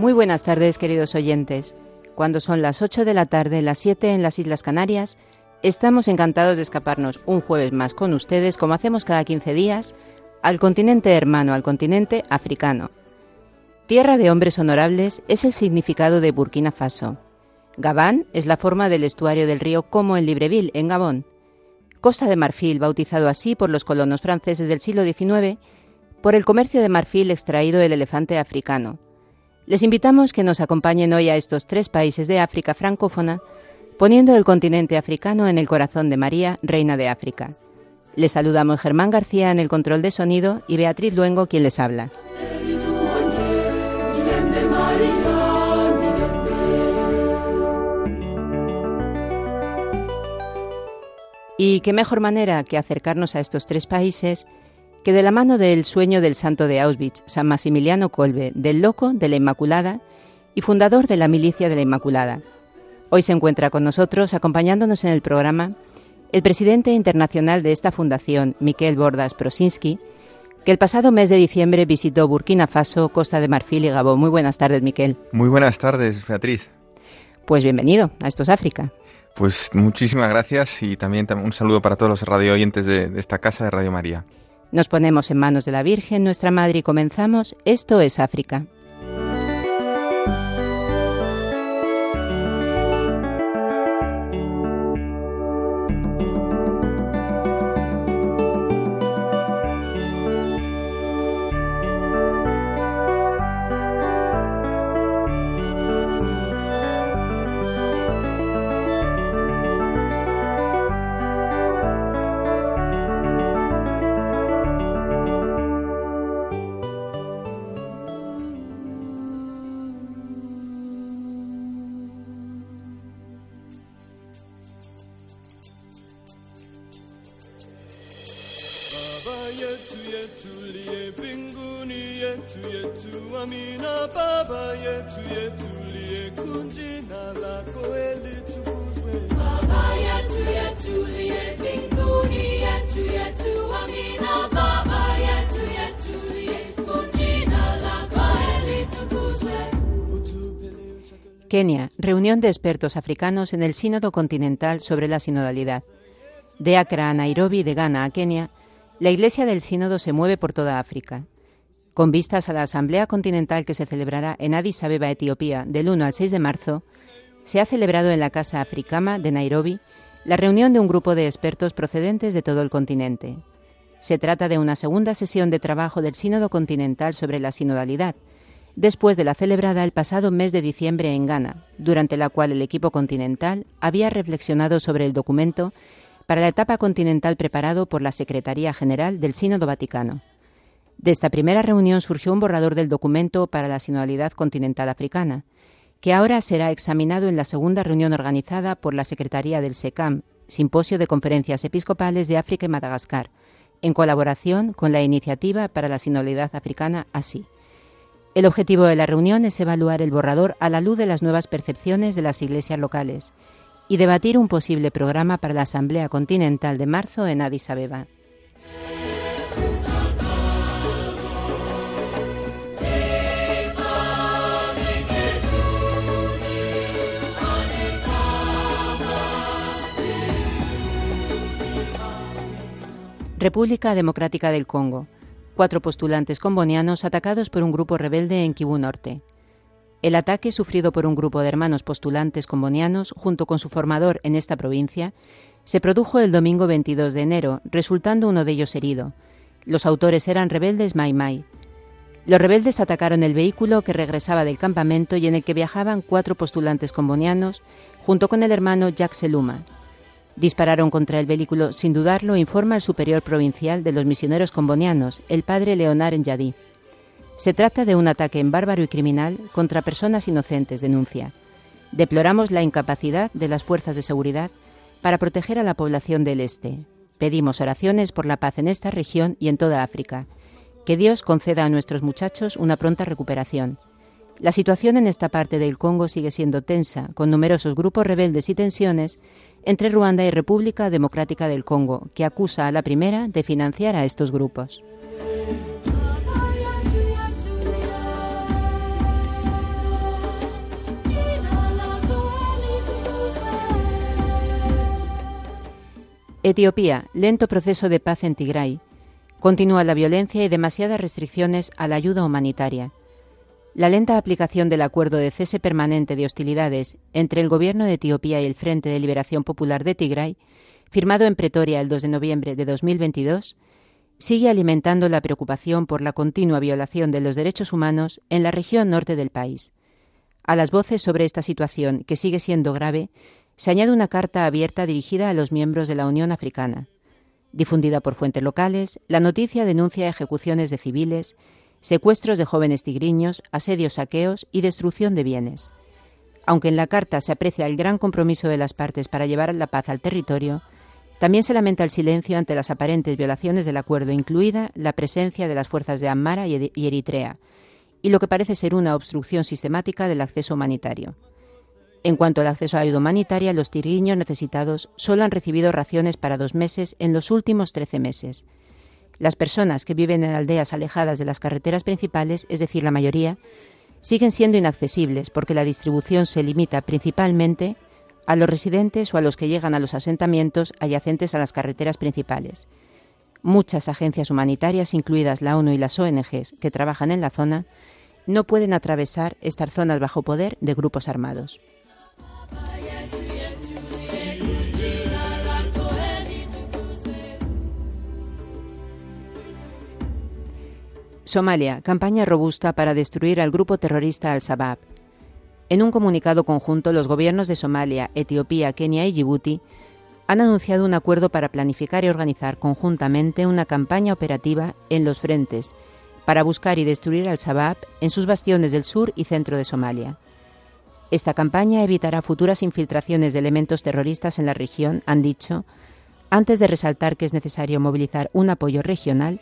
Muy buenas tardes, queridos oyentes. Cuando son las 8 de la tarde, las 7 en las Islas Canarias, estamos encantados de escaparnos un jueves más con ustedes, como hacemos cada 15 días, al continente hermano, al continente africano. Tierra de hombres honorables es el significado de Burkina Faso. Gabán es la forma del estuario del río como en Libreville, en Gabón. Costa de Marfil, bautizado así por los colonos franceses del siglo XIX, por el comercio de marfil extraído del elefante africano. Les invitamos que nos acompañen hoy a estos tres países de África francófona, poniendo el continente africano en el corazón de María, Reina de África. Les saludamos Germán García en el control de sonido y Beatriz Luengo quien les habla. Y qué mejor manera que acercarnos a estos tres países que de la mano del sueño del santo de Auschwitz, San Maximiliano Kolbe, del loco de la Inmaculada y fundador de la milicia de la Inmaculada. Hoy se encuentra con nosotros, acompañándonos en el programa, el presidente internacional de esta fundación, Miquel Bordas Prosinski, que el pasado mes de diciembre visitó Burkina Faso, Costa de Marfil y Gabón. Muy buenas tardes, Miquel. Muy buenas tardes, Beatriz. Pues bienvenido a Estos África. Pues muchísimas gracias y también un saludo para todos los radio oyentes de, de esta casa de Radio María. Nos ponemos en manos de la Virgen, nuestra Madre, y comenzamos. Esto es África. De expertos africanos en el Sínodo Continental sobre la Sinodalidad. De Accra a Nairobi, de Ghana a Kenia, la Iglesia del Sínodo se mueve por toda África. Con vistas a la Asamblea Continental que se celebrará en Addis Abeba, Etiopía, del 1 al 6 de marzo, se ha celebrado en la Casa Africama de Nairobi la reunión de un grupo de expertos procedentes de todo el continente. Se trata de una segunda sesión de trabajo del Sínodo Continental sobre la sinodalidad, después de la celebrada el pasado mes de diciembre en Ghana, durante la cual el equipo continental había reflexionado sobre el documento para la etapa continental preparado por la Secretaría General del Sínodo Vaticano. De esta primera reunión surgió un borrador del documento para la sinodalidad continental africana, que ahora será examinado en la segunda reunión organizada por la Secretaría del SECAM, Simposio de Conferencias Episcopales de África y Madagascar, en colaboración con la Iniciativa para la Sinodalidad Africana ASI. El objetivo de la reunión es evaluar el borrador a la luz de las nuevas percepciones de las iglesias locales y debatir un posible programa para la Asamblea Continental de marzo en Addis Abeba. República Democrática del Congo cuatro postulantes combonianos atacados por un grupo rebelde en Kivu Norte. El ataque sufrido por un grupo de hermanos postulantes combonianos junto con su formador en esta provincia se produjo el domingo 22 de enero, resultando uno de ellos herido. Los autores eran rebeldes Mai Mai. Los rebeldes atacaron el vehículo que regresaba del campamento y en el que viajaban cuatro postulantes combonianos junto con el hermano Jack Seluma. Dispararon contra el vehículo sin dudarlo, informa el superior provincial de los misioneros combonianos, el padre Leonard Enyadí. Se trata de un ataque en bárbaro y criminal contra personas inocentes, denuncia. Deploramos la incapacidad de las fuerzas de seguridad para proteger a la población del Este. Pedimos oraciones por la paz en esta región y en toda África. Que Dios conceda a nuestros muchachos una pronta recuperación. La situación en esta parte del Congo sigue siendo tensa, con numerosos grupos rebeldes y tensiones entre Ruanda y República Democrática del Congo, que acusa a la primera de financiar a estos grupos. Etiopía, lento proceso de paz en Tigray. Continúa la violencia y demasiadas restricciones a la ayuda humanitaria. La lenta aplicación del acuerdo de cese permanente de hostilidades entre el gobierno de Etiopía y el Frente de Liberación Popular de Tigray, firmado en Pretoria el 2 de noviembre de 2022, sigue alimentando la preocupación por la continua violación de los derechos humanos en la región norte del país. A las voces sobre esta situación, que sigue siendo grave, se añade una carta abierta dirigida a los miembros de la Unión Africana. Difundida por fuentes locales, la noticia denuncia ejecuciones de civiles, secuestros de jóvenes tigriños, asedios, saqueos y destrucción de bienes. Aunque en la carta se aprecia el gran compromiso de las partes para llevar la paz al territorio, también se lamenta el silencio ante las aparentes violaciones del acuerdo, incluida la presencia de las fuerzas de Amara y Eritrea, y lo que parece ser una obstrucción sistemática del acceso humanitario. En cuanto al acceso a ayuda humanitaria, los tirguiños necesitados solo han recibido raciones para dos meses en los últimos trece meses. Las personas que viven en aldeas alejadas de las carreteras principales, es decir, la mayoría, siguen siendo inaccesibles porque la distribución se limita principalmente a los residentes o a los que llegan a los asentamientos adyacentes a las carreteras principales. Muchas agencias humanitarias, incluidas la ONU y las ONGs que trabajan en la zona, no pueden atravesar estas zonas bajo poder de grupos armados. Somalia, campaña robusta para destruir al grupo terrorista Al-Shabaab. En un comunicado conjunto, los gobiernos de Somalia, Etiopía, Kenia y Djibouti han anunciado un acuerdo para planificar y organizar conjuntamente una campaña operativa en los frentes para buscar y destruir al-Shabaab en sus bastiones del sur y centro de Somalia. Esta campaña evitará futuras infiltraciones de elementos terroristas en la región, han dicho, antes de resaltar que es necesario movilizar un apoyo regional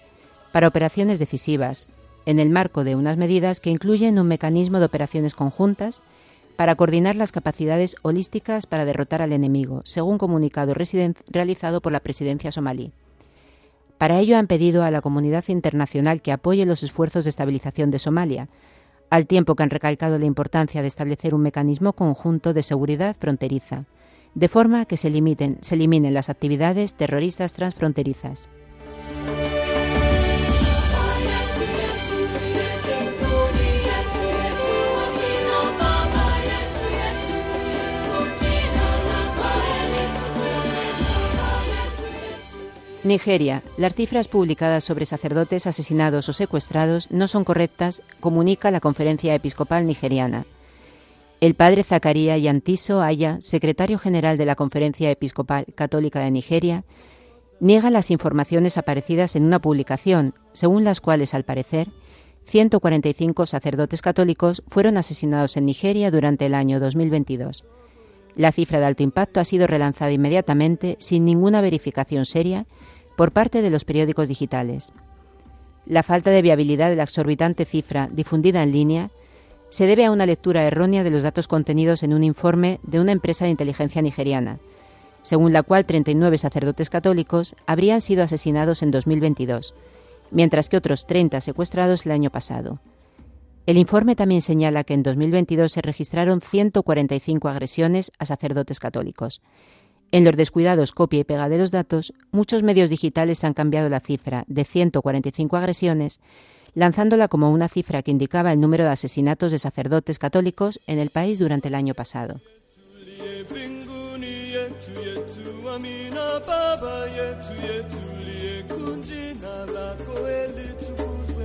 para operaciones decisivas, en el marco de unas medidas que incluyen un mecanismo de operaciones conjuntas para coordinar las capacidades holísticas para derrotar al enemigo, según comunicado realizado por la presidencia somalí. Para ello han pedido a la comunidad internacional que apoye los esfuerzos de estabilización de Somalia, al tiempo que han recalcado la importancia de establecer un mecanismo conjunto de seguridad fronteriza, de forma que se, limiten, se eliminen las actividades terroristas transfronterizas. Nigeria. Las cifras publicadas sobre sacerdotes asesinados o secuestrados no son correctas, comunica la Conferencia Episcopal Nigeriana. El padre Zacarías Yantiso Aya, secretario general de la Conferencia Episcopal Católica de Nigeria, niega las informaciones aparecidas en una publicación, según las cuales, al parecer, 145 sacerdotes católicos fueron asesinados en Nigeria durante el año 2022. La cifra de alto impacto ha sido relanzada inmediatamente sin ninguna verificación seria por parte de los periódicos digitales. La falta de viabilidad de la exorbitante cifra difundida en línea se debe a una lectura errónea de los datos contenidos en un informe de una empresa de inteligencia nigeriana, según la cual 39 sacerdotes católicos habrían sido asesinados en 2022, mientras que otros 30 secuestrados el año pasado. El informe también señala que en 2022 se registraron 145 agresiones a sacerdotes católicos. En los descuidados copia y pega de los datos, muchos medios digitales han cambiado la cifra de 145 agresiones, lanzándola como una cifra que indicaba el número de asesinatos de sacerdotes católicos en el país durante el año pasado.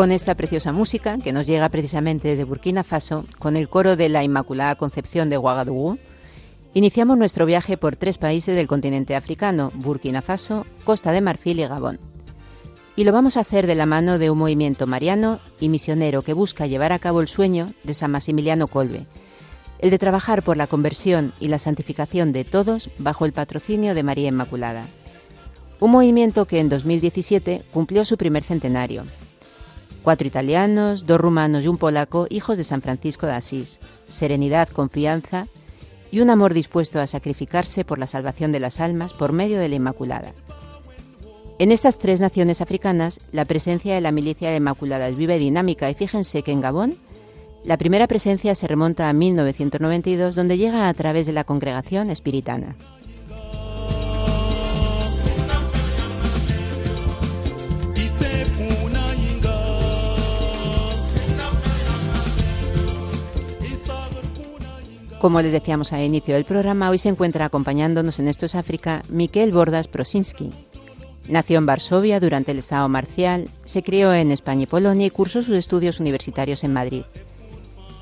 Con esta preciosa música, que nos llega precisamente desde Burkina Faso, con el coro de la Inmaculada Concepción de Ouagadougou, iniciamos nuestro viaje por tres países del continente africano, Burkina Faso, Costa de Marfil y Gabón. Y lo vamos a hacer de la mano de un movimiento mariano y misionero que busca llevar a cabo el sueño de San Maximiliano Colbe, el de trabajar por la conversión y la santificación de todos bajo el patrocinio de María Inmaculada. Un movimiento que en 2017 cumplió su primer centenario Cuatro italianos, dos rumanos y un polaco, hijos de San Francisco de Asís. Serenidad, confianza y un amor dispuesto a sacrificarse por la salvación de las almas por medio de la Inmaculada. En estas tres naciones africanas, la presencia de la milicia de la Inmaculada es viva y dinámica y fíjense que en Gabón la primera presencia se remonta a 1992 donde llega a través de la congregación espiritana. Como les decíamos al inicio del programa, hoy se encuentra acompañándonos en Esto es África Miquel Bordas Prosinski. Nació en Varsovia durante el Estado marcial, se crió en España y Polonia y cursó sus estudios universitarios en Madrid.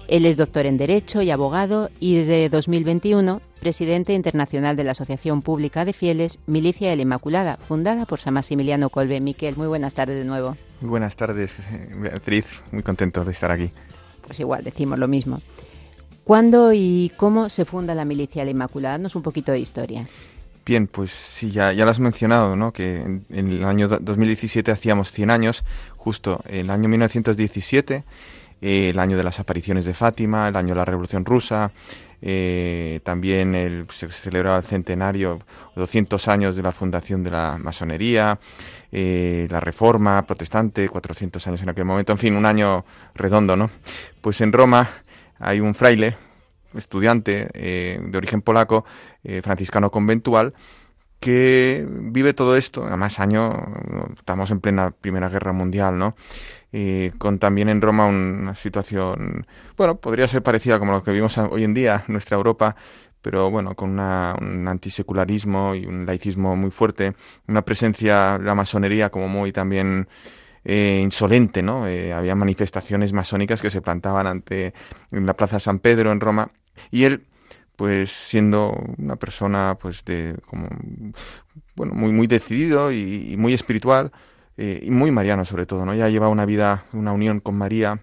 Él es doctor en Derecho y abogado y desde 2021 presidente internacional de la Asociación Pública de Fieles Milicia de la Inmaculada, fundada por San Maximiliano Colbe. Miquel, muy buenas tardes de nuevo. Muy buenas tardes, Beatriz. Muy contento de estar aquí. Pues igual, decimos lo mismo. ¿Cuándo y cómo se funda la Milicia la Inmaculada? Danos un poquito de historia. Bien, pues sí, ya, ya lo has mencionado, ¿no? Que en, el año 2017 hacíamos 100 años, justo el año 1917, eh, el año de las apariciones de Fátima, el año de la Revolución Rusa, eh, también el, se celebraba el centenario, 200 años de la fundación de la masonería, eh, la reforma protestante, 400 años en aquel momento, en fin, un año redondo, ¿no? Pues en Roma hay un fraile, estudiante eh, de origen polaco, eh, franciscano conventual, que vive todo esto, además año, estamos en plena Primera Guerra Mundial, ¿no? Eh, con también en Roma una situación, bueno, podría ser parecida como lo que vivimos hoy en día, nuestra Europa, pero bueno, con un antisecularismo y un laicismo muy fuerte, una presencia la masonería como muy también eh, insolente, ¿no? Eh, había manifestaciones masónicas que se plantaban ante en la Plaza San Pedro en Roma y él pues siendo una persona pues de como bueno muy muy decidido y, muy espiritual eh, y muy mariano sobre todo no ya lleva una vida una unión con María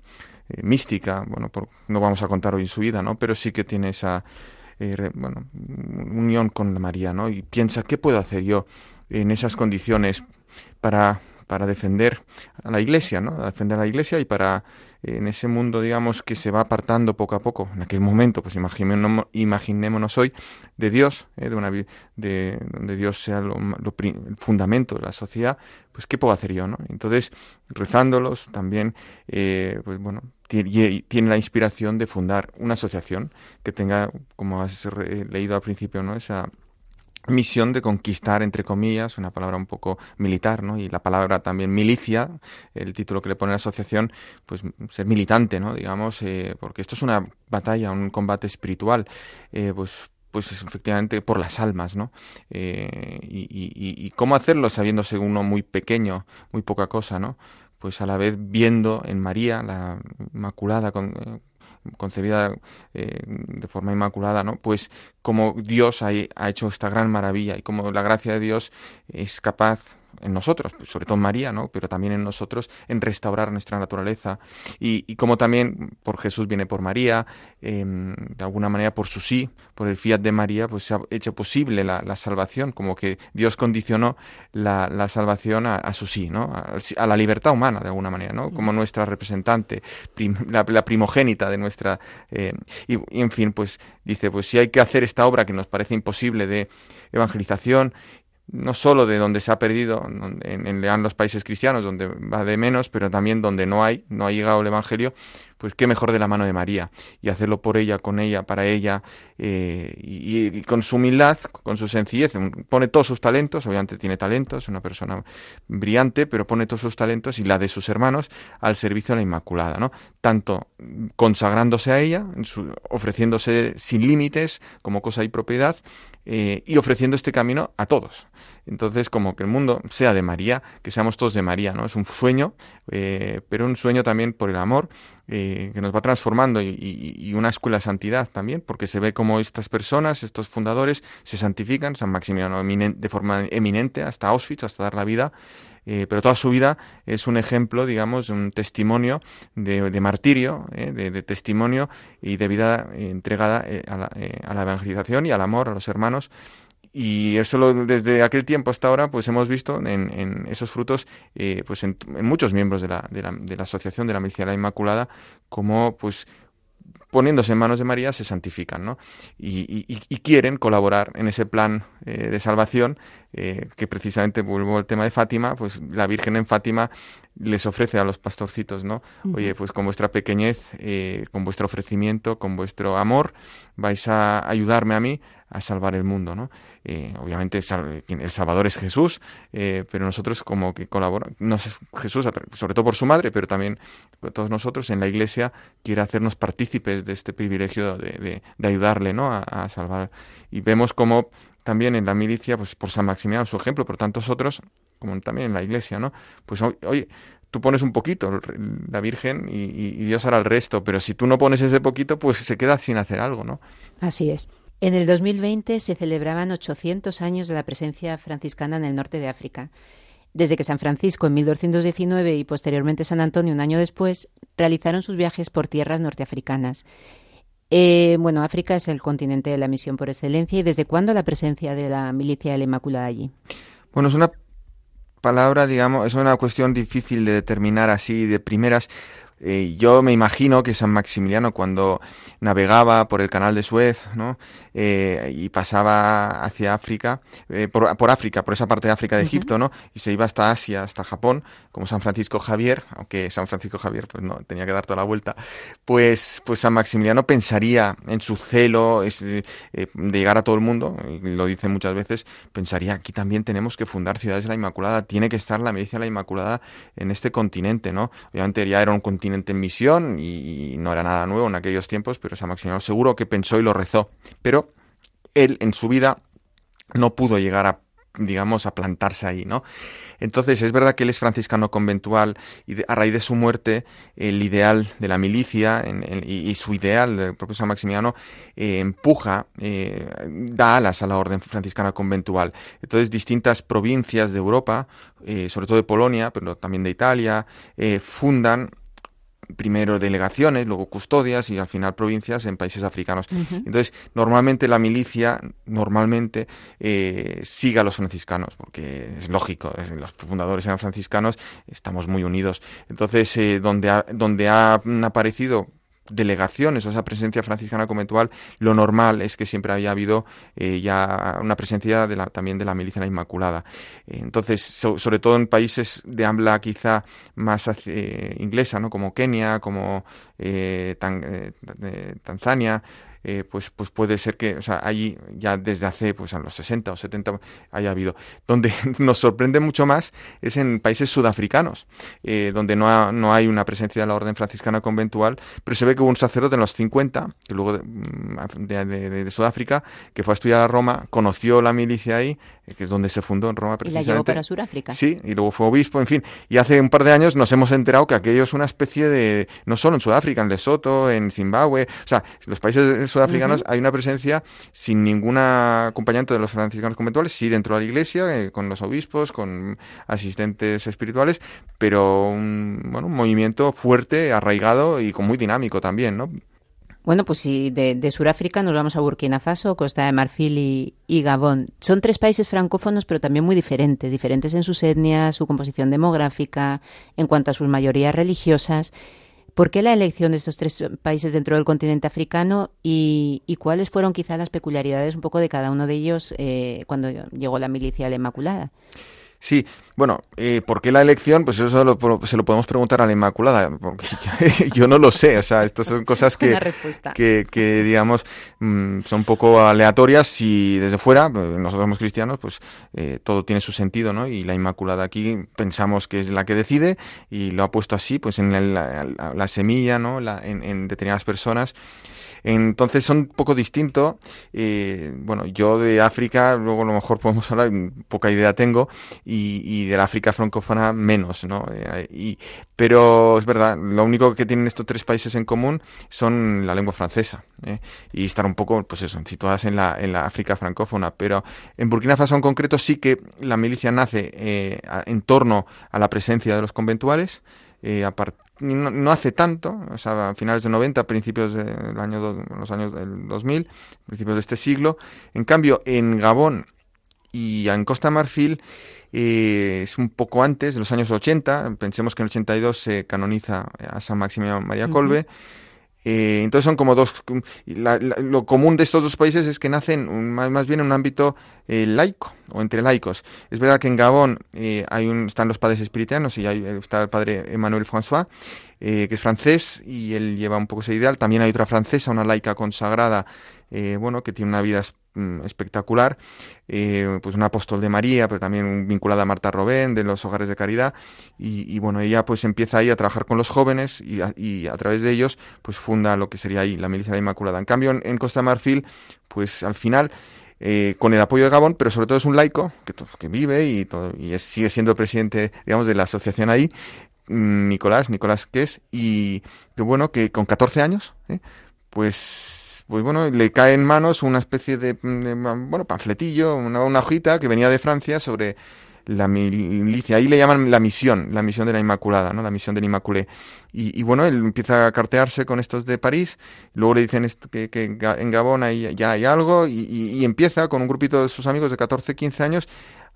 mística bueno no vamos a contar hoy su vida no pero sí que tiene esa bueno unión con María no y piensa qué puedo hacer yo en esas condiciones para para defender a la iglesia, ¿no? A defender a la iglesia y para en ese mundo, digamos, que se va apartando poco a poco, en aquel momento, pues imaginémonos, hoy de Dios, ¿eh? de una de donde Dios sea lo, el fundamento de la sociedad, pues qué puedo hacer yo, ¿no? Entonces, rezándolos también, eh, pues bueno, tiene la inspiración de fundar una asociación que tenga, como has leído al principio, ¿no? esa misión de conquistar, entre comillas, una palabra un poco militar, ¿no? Y la palabra también milicia, el título que le pone la asociación, pues ser militante, ¿no? Digamos, eh, porque esto es una batalla, un combate espiritual, eh, pues pues es efectivamente por las almas, ¿no? Eh, y, y, cómo hacerlo sabiéndose uno muy pequeño, muy poca cosa, ¿no? Pues a la vez viendo en María, la Inmaculada, con, concebida eh, de forma inmaculada, ¿no? Pues como Dios ha, ha, hecho esta gran maravilla y como la gracia de Dios es capaz en nosotros, sobre todo en María, ¿no? pero también en nosotros, en restaurar nuestra naturaleza. Y, como también por Jesús viene por María, em, de alguna manera por su sí, por el fiat de María, pues se ha hecho posible la, salvación, como que Dios condicionó la, salvación a, su sí, ¿no? A, la libertad humana, de alguna manera, ¿no? como nuestra representante, la, primogénita de nuestra... Eh, y, y en fin, pues dice, pues si hay que hacer esta obra que nos parece imposible de evangelización no solo de donde se ha perdido, en, en, los países cristianos, donde va de menos, pero también donde no hay, no ha llegado el Evangelio, pues qué mejor de la mano de María y hacerlo por ella, con ella, para ella eh, y, con su humildad, con su sencillez. Pone todos sus talentos, obviamente tiene talentos, es una persona brillante, pero pone todos sus talentos y la de sus hermanos al servicio de la Inmaculada, ¿no? Tanto consagrándose a ella, ofreciéndose sin límites como cosa y propiedad eh, y ofreciendo este camino a todos. Entonces, como que el mundo sea de María, que seamos todos de María, ¿no? Es un sueño, eh, pero un sueño también por el amor eh, que nos va transformando y, una escuela de santidad también, porque se ve como estas personas, estos fundadores, se santifican, San Maximiliano de forma eminente hasta Auschwitz, hasta dar la vida, eh, pero toda su vida es un ejemplo, digamos, un testimonio de, martirio, eh, de, testimonio y de vida entregada a la, a, la, evangelización y al amor a los hermanos y eso desde aquel tiempo hasta ahora pues hemos visto en, esos frutos eh, pues en, muchos miembros de la, de la, de la asociación de la Medicina Inmaculada como pues poniéndose en manos de María se santifican ¿no? y, quieren colaborar en ese plan eh, de salvación eh, que precisamente vuelvo al tema de Fátima pues la Virgen en Fátima les ofrece a los pastorcitos no oye pues con vuestra pequeñez con vuestro ofrecimiento con vuestro amor vais a ayudarme a mí a salvar el mundo, ¿no? Eh, obviamente el Salvador es Jesús, eh, pero nosotros como que colaboramos, Jesús, sobre todo por su madre, pero también todos nosotros en la Iglesia quiere hacernos partícipes de este privilegio de, ayudarle, ¿no? A, salvar. Y vemos como también en la milicia, pues por San Maximiliano, su ejemplo, por tantos otros, como también en la Iglesia, ¿no? Pues oye, tú pones un poquito, la Virgen, y, y, Dios hará el resto, pero si tú no pones ese poquito, pues se queda sin hacer algo, ¿no? Así es. En el 2020 se celebraban 800 años de la presencia franciscana en el norte de África. Desde que San Francisco en 1219 y posteriormente San Antonio un año después realizaron sus viajes por tierras norteafricanas. Eh, bueno, África es el continente de la misión por excelencia y ¿desde cuándo la presencia de la milicia de la Inmaculada allí? Bueno, es una palabra, digamos, es una cuestión difícil de determinar así de primeras, eh, yo me imagino que San Maximiliano cuando navegaba por el canal de Suez ¿no? Eh, y pasaba hacia África, eh, por, África, por esa parte de África de Egipto, ¿no? y se iba hasta Asia, hasta Japón, como San Francisco Javier, aunque San Francisco Javier pues no tenía que dar toda la vuelta, pues, pues San Maximiliano pensaría en su celo de llegar a todo el mundo, y lo dice muchas veces, pensaría aquí también tenemos que fundar ciudades de la Inmaculada, tiene que estar la milicia de la Inmaculada en este continente, ¿no? Obviamente ya era un continente en misión y, no era nada nuevo en aquellos tiempos, pero San Maximiliano seguro que pensó y lo rezó. Pero él en su vida no pudo llegar a digamos, a plantarse ahí, ¿no? Entonces, es verdad que él es franciscano conventual y a raíz de su muerte, el ideal de la milicia y, su ideal del propio San Maximiano eh, empuja, eh, da alas a la orden franciscana conventual. Entonces, distintas provincias de Europa, eh, sobre todo de Polonia, pero también de Italia, fundan primero delegaciones, luego custodias y al final provincias en países africanos. Entonces, normalmente la milicia, normalmente, eh, sigue a los franciscanos, porque es lógico, los fundadores eran franciscanos, estamos muy unidos. Entonces, eh, donde, ha, donde han aparecido delegaciones o esa presencia franciscana conventual, lo normal es que siempre haya habido eh, ya una presencia de la, también de la milicia Inmaculada. entonces, sobre todo en países de habla quizá más inglesa, ¿no? como Kenia, como Tanzania, eh, pues, pues puede ser que, o sea, allí ya desde hace, pues a los 60 o 70 haya habido. Donde nos sorprende mucho más es en países sudafricanos, eh, donde no, no, hay una presencia de la orden franciscana conventual, pero se ve que hubo un sacerdote en los 50, que luego de, mm, de, Sudáfrica, que fue a estudiar a Roma, conoció la milicia ahí, que es donde se fundó en Roma precisamente. Y la llevó para Sudáfrica. Sí, y luego fue obispo, en fin. Y hace un par de años nos hemos enterado que aquello es una especie de, no solo en Sudáfrica, en Lesoto, en Zimbabue, o sea, los países sudafricanos hay una presencia sin ningún acompañamiento de los franciscanos conventuales, sí dentro de la iglesia, eh, con los obispos, con asistentes espirituales, pero un, bueno, un movimiento fuerte, arraigado y con muy dinámico también, ¿no? Bueno, pues si de, de Sudáfrica nos vamos a Burkina Faso, Costa de Marfil y, y, Gabón. Son tres países francófonos, pero también muy diferentes, diferentes en sus etnias, su composición demográfica, en cuanto a sus mayorías religiosas. ¿Por qué la elección de estos tres países dentro del continente africano y, cuáles fueron quizá las peculiaridades un poco de cada uno de ellos eh, cuando llegó la milicia de la Inmaculada? Sí, bueno, eh, ¿por qué la elección? Pues eso se lo podemos preguntar a la Inmaculada, porque yo, no lo sé, o sea, estas son cosas que, que, digamos, mm, son un poco aleatorias y desde fuera, pues, nosotros somos cristianos, pues eh, todo tiene su sentido, ¿no? Y la Inmaculada aquí pensamos que es la que decide y lo ha puesto así, pues en la, semilla, ¿no? en, en determinadas personas. Entonces son un poco distintos. Eh, bueno, yo de África, luego a lo mejor podemos hablar, poca idea tengo, y, y de la África francófona menos, ¿no? Eh, y, pero es verdad, lo único que tienen estos tres países en común son la lengua francesa ¿eh? y estar un poco, pues eso, situadas en la, en la África francófona. Pero en Burkina Faso en concreto sí que la milicia nace en torno a la presencia de los conventuales. No, hace tanto, o sea, a finales de 90, principios del año los años del 2000, principios de este siglo. En cambio, en Gabón y en Costa Marfil eh, es un poco antes, de los años 80, pensemos que en el 82 se canoniza a San Maximiliano María Colbe. Eh, entonces son como dos... lo común de estos dos países es que nacen más, bien en un ámbito eh, laico o entre laicos. Es verdad que en Gabón eh, hay un, están los padres espiritianos y hay, está el padre Emmanuel François, que es francés y él lleva un poco ese ideal. También hay otra francesa, una laica consagrada, bueno, que tiene una vida espectacular, eh, pues un apóstol de María, pero también vinculada a Marta Robén, de los hogares de caridad, y, bueno, ella pues empieza ahí a trabajar con los jóvenes y a, través de ellos pues funda lo que sería ahí la milicia de Inmaculada. En cambio, en, Costa de Marfil, pues al final... Eh, con el apoyo de Gabón, pero sobre todo es un laico que, vive y, sigue siendo presidente, digamos, de la asociación ahí, mm, Nicolás, Nicolás es y que bueno, que con 14 años, ¿eh? Pues pues bueno, le cae en manos una especie de, bueno, panfletillo, una, hojita que venía de Francia sobre la milicia. Ahí le llaman la misión, la misión de la Inmaculada, ¿no? La misión del Inmaculé. Y, bueno, él empieza a cartearse con estos de París, luego le dicen que, en Gabón ya hay algo, y, empieza con un grupito de sus amigos de 14, 15 años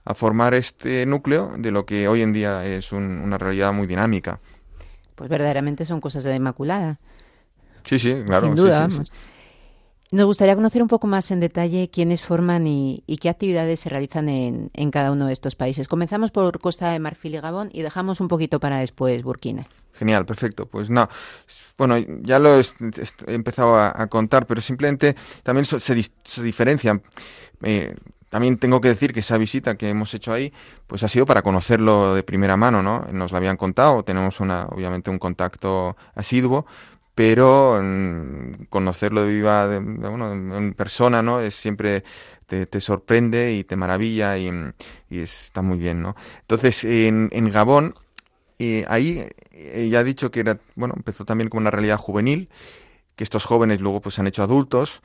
a formar este núcleo de lo que hoy en día es una realidad muy dinámica. Pues verdaderamente son cosas de la Inmaculada. Sí, sí, claro. Sin duda, nos gustaría conocer un poco más en detalle quiénes forman y, qué actividades se realizan en, cada uno de estos países. Comenzamos por Costa de Marfil y Gabón y dejamos un poquito para después Burkina. Genial, perfecto. Pues no, bueno, ya lo he, empezado a, contar, pero simplemente también se, diferencian. Eh, también tengo que decir que esa visita que hemos hecho ahí, pues ha sido para conocerlo de primera mano, ¿no? Nos lo habían contado, tenemos una, obviamente un contacto asiduo, pero mm, conocerlo de viva, de, bueno, en persona, ¿no? Es siempre te, sorprende y te maravilla y, está muy bien, ¿no? Entonces, en, en Gabón, eh, ahí eh, ya ha dicho que era, bueno, empezó también como una realidad juvenil, que estos jóvenes luego pues se han hecho adultos,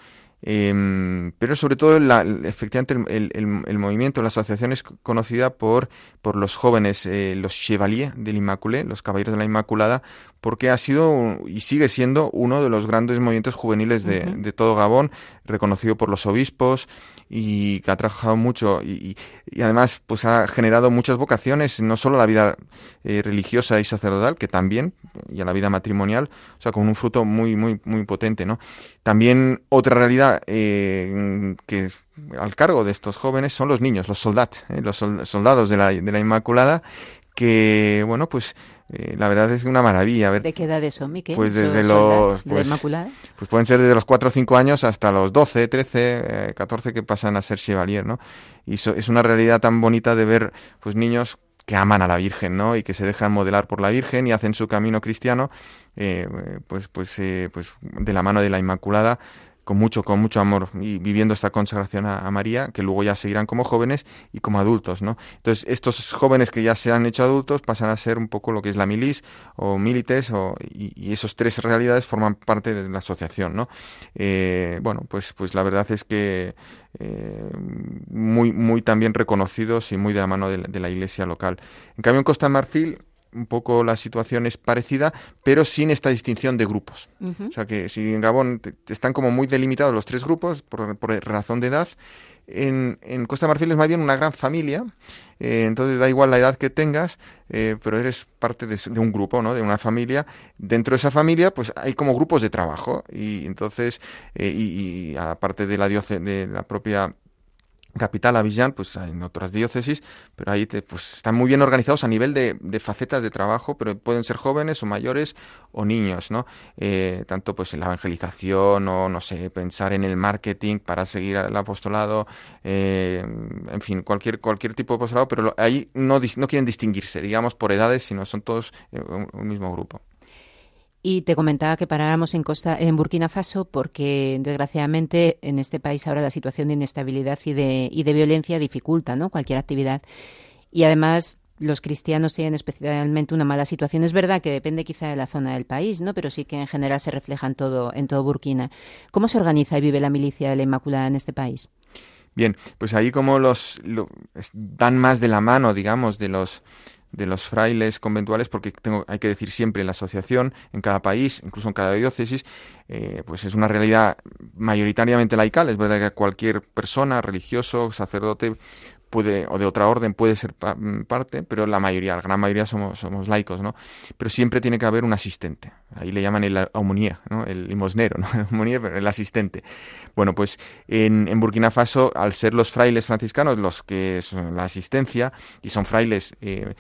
Em, pero sobre todo, la, efectivamente, el, el, movimiento, la asociación es conocida por, por los jóvenes, eh, los Chevaliers del Inmaculé, los Caballeros de la Inmaculada, porque ha sido y sigue siendo uno de los grandes movimientos juveniles de, de todo Gabón. Reconocido por los obispos y que ha trabajado mucho y, además pues ha generado muchas vocaciones, no solo a la vida eh, religiosa y sacerdotal, que también, y a la vida matrimonial, o sea, con un fruto muy, muy, muy potente, ¿no? También otra realidad eh, que es al cargo de estos jóvenes son los niños, los soldados, ¿eh? los soldados de la, de la Inmaculada, que, bueno, pues eh, la verdad es una maravilla. ¿De qué edades son, Miquel? Pues desde los... Pues, pues, pueden ser desde los 4 o 5 años hasta los 12, 13, 14 que pasan a ser chevalier, ¿no? Y es una realidad tan bonita de ver, pues, niños que aman a la Virgen, ¿no? Y que se dejan modelar por la Virgen y hacen su camino cristiano, eh, pues, pues, eh, pues de la mano de la Inmaculada, con mucho, con mucho amor y viviendo esta consagración a, María, que luego ya seguirán como jóvenes y como adultos, ¿no? Entonces, estos jóvenes que ya se han hecho adultos pasan a ser un poco lo que es la milis o milites, o, y, esos tres realidades forman parte de la asociación, ¿no? Eh, bueno, pues, pues la verdad es que eh, muy, muy también reconocidos y muy de la mano de la, de la iglesia local. En cambio, en Costa Marfil, un poco la situación es parecida, pero sin esta distinción de grupos. O sea que si en Gabón están como muy delimitados los tres grupos por, razón de edad, en, en, Costa de Marfil es más bien una gran familia, eh, entonces da igual la edad que tengas, eh, pero eres parte de, un grupo, ¿no? de una familia. Dentro de esa familia, pues hay como grupos de trabajo y entonces, eh, y, y, aparte de la, de la propia capital, Avillán, pues en otras diócesis, pero ahí te, pues, están muy bien organizados a nivel de, de, facetas de trabajo, pero pueden ser jóvenes o mayores o niños, ¿no? Eh, tanto pues en la evangelización o, no sé, pensar en el marketing para seguir el apostolado, eh, en fin, cualquier, cualquier tipo de apostolado, pero ahí no, no quieren distinguirse, digamos, por edades, sino son todos eh, un mismo grupo. Y te comentaba que paráramos en, Costa, en Burkina Faso porque, desgraciadamente, en este país ahora la situación de inestabilidad y de, y de violencia dificulta ¿no? cualquier actividad. Y además, los cristianos tienen especialmente una mala situación. Es verdad que depende quizá de la zona del país, ¿no? pero sí que en general se refleja en todo, en todo Burkina. ¿Cómo se organiza y vive la milicia de la Inmaculada en este país? Bien, pues ahí como los dan más de la mano, digamos, de los de los frailes conventuales, porque tengo, hay que decir siempre la asociación en cada país, incluso en cada diócesis, eh, pues es una realidad mayoritariamente laical. Es verdad que cualquier persona, religioso, sacerdote, puede, o de otra orden puede ser mm, parte, pero la mayoría, la gran mayoría somos, somos laicos, ¿no? Pero siempre tiene que haber un asistente. Ahí le llaman el aumonier, ¿no? El limosnero, ¿no? El aumonier, pero el asistente. Bueno, pues en, Burkina Faso, al ser los frailes franciscanos los que son la asistencia, y son frailes eh,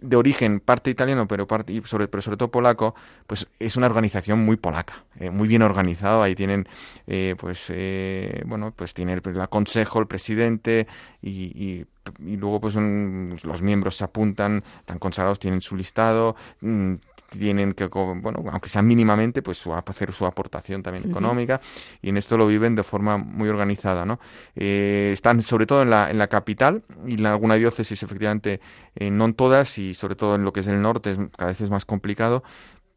de origen parte italiano, pero, parte, sobre, pero sobre todo polaco, pues es una organización muy polaca, eh, muy bien organizado. Ahí tienen, eh, pues, eh, bueno, pues tiene el, el, consejo, el presidente y, y, y luego pues los miembros se apuntan, están consagrados, tienen su listado, mm, tienen que, bueno, aunque sea mínimamente, pues hacer su aportación también económica y en esto lo viven de forma muy organizada, ¿no? Eh, están sobre todo en la, en la capital y en alguna diócesis, efectivamente, eh, no en todas y sobre todo en lo que es el norte, es, cada vez es más complicado,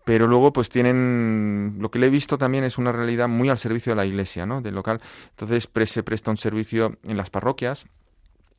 pero luego pues tienen lo que le he visto también es una realidad muy al servicio de la iglesia, ¿no? Del local. Entonces se presta un servicio en las parroquias,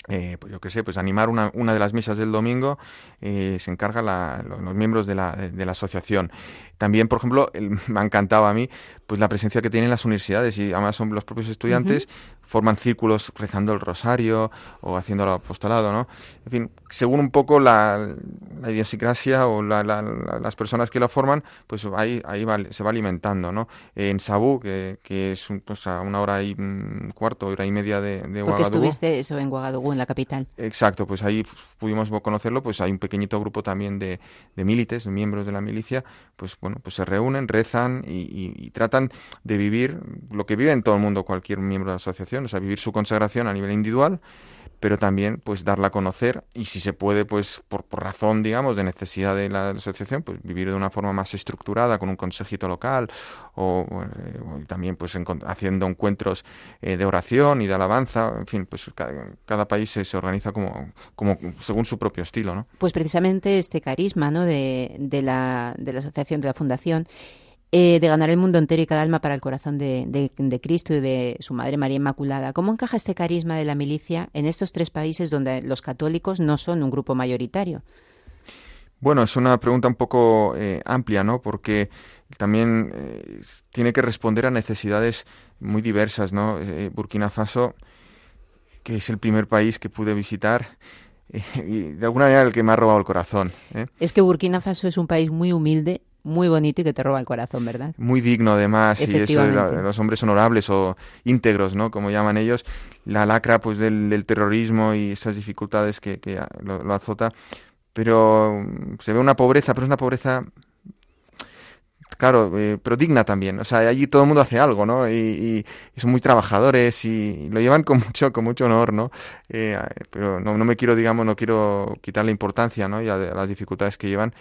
eh, pues yo qué sé, pues animar una, una de las misas del domingo eh, se encarga la, los, miembros de la, de la asociación. También, por ejemplo, me ha encantado a mí pues la presencia que tienen las universidades y además son los propios estudiantes forman círculos rezando el rosario o haciendo el apostolado, ¿no? En fin, según un poco la, la idiosincrasia o la, la, las personas que lo forman, pues ahí, ahí va, se va alimentando, ¿no? En Sabú, que, que es un, pues a una hora y un cuarto, hora y media de, de Porque estuviste eso en Ouagadougou, en la capital. Exacto, pues ahí pudimos conocerlo, pues hay un pequeñito grupo también de, de milites, de miembros de la milicia, pues bueno, pues se reúnen, rezan y, y, y tratan de vivir lo que vive en todo el mundo cualquier miembro de la asociación, o sea, vivir su consagración a nivel individual, pero también pues darla a conocer y si se puede pues por, por razón digamos de necesidad de la, asociación pues vivir de una forma más estructurada con un consejito local o, eh, también pues en, haciendo encuentros eh, de oración y de alabanza en fin pues cada, cada país se, se, organiza como, como según su propio estilo ¿no? pues precisamente este carisma ¿no? de, de, la, de la asociación de la fundación eh, de ganar el mundo entero y cada alma para el corazón de, de, de, Cristo y de su Madre María Inmaculada. ¿Cómo encaja este carisma de la milicia en estos tres países donde los católicos no son un grupo mayoritario? Bueno, es una pregunta un poco eh, amplia, ¿no? Porque también eh, tiene que responder a necesidades muy diversas, ¿no? Burkina Faso, que es el primer país que pude visitar, y de alguna manera el que me ha robado el corazón. Es que Burkina Faso es un país muy humilde, muy bonito y que te roba el corazón, ¿verdad? Muy digno además, y eso de, los hombres honorables o íntegros, ¿no? Como llaman ellos, la lacra pues del, terrorismo y esas dificultades que, lo, azota, pero mm, se ve una pobreza, pero es una pobreza claro, eh, pero digna también. O sea, allí todo el mundo hace algo, ¿no? Y, son muy trabajadores y, lo llevan con mucho, con mucho honor, ¿no? Eh, pero no, no, me quiero, digamos, no quiero quitar la importancia, ¿no? Ya de las dificultades que llevan